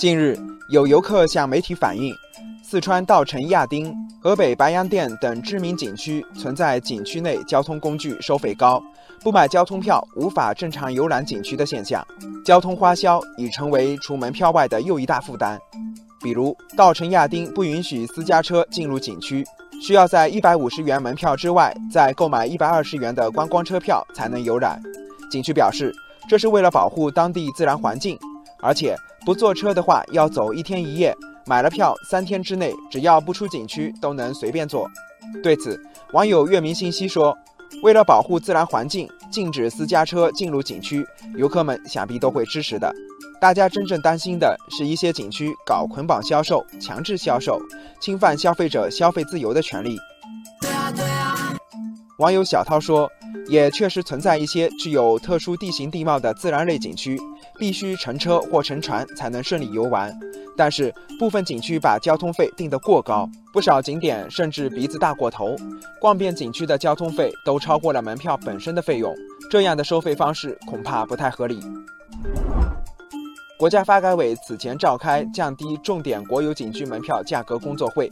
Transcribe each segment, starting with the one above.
近日，有游客向媒体反映，四川稻城亚丁、河北白洋淀等知名景区存在景区内交通工具收费高、不买交通票无法正常游览景区的现象，交通花销已成为除门票外的又一大负担。比如，稻城亚丁不允许私家车进入景区，需要在一百五十元门票之外再购买一百二十元的观光车票才能游览。景区表示，这是为了保护当地自然环境，而且。不坐车的话，要走一天一夜；买了票，三天之内只要不出景区都能随便坐。对此，网友月明信息说：“为了保护自然环境，禁止私家车进入景区，游客们想必都会支持的。大家真正担心的是一些景区搞捆绑销售、强制销售，侵犯消费者消费自由的权利。”网友小涛说：“也确实存在一些具有特殊地形地貌的自然类景区。”必须乘车或乘船才能顺利游玩，但是部分景区把交通费定得过高，不少景点甚至鼻子大过头，逛遍景区的交通费都超过了门票本身的费用，这样的收费方式恐怕不太合理。国家发改委此前召开降低重点国有景区门票价格工作会，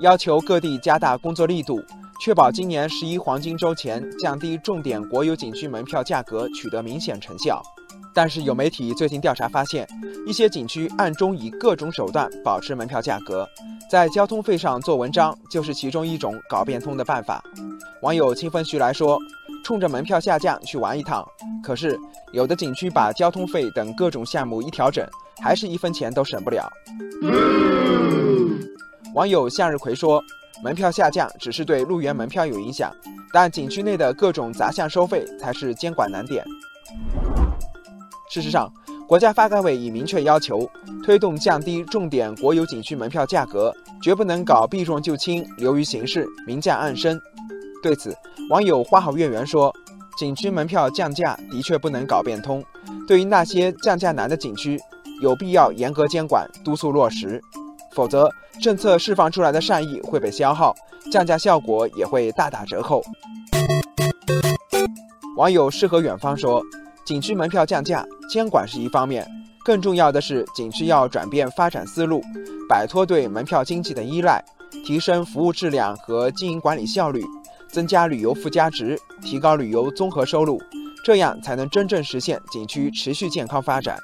要求各地加大工作力度，确保今年十一黄金周前降低重点国有景区门票价格取得明显成效。但是有媒体最近调查发现，一些景区暗中以各种手段保持门票价格，在交通费上做文章，就是其中一种搞变通的办法。网友清风徐来说：“冲着门票下降去玩一趟，可是有的景区把交通费等各种项目一调整，还是一分钱都省不了。”网友向日葵说：“门票下降只是对入园门票有影响，但景区内的各种杂项收费才是监管难点。”事实上，国家发改委已明确要求，推动降低重点国有景区门票价格，绝不能搞避重就轻、流于形式、明降暗升。对此，网友花好月圆说：“景区门票降价的确不能搞变通，对于那些降价难的景区，有必要严格监管、督促落实，否则政策释放出来的善意会被消耗，降价效果也会大打折扣。”网友诗和远方说。景区门票降价，监管是一方面，更重要的是景区要转变发展思路，摆脱对门票经济的依赖，提升服务质量和经营管理效率，增加旅游附加值，提高旅游综合收入，这样才能真正实现景区持续健康发展。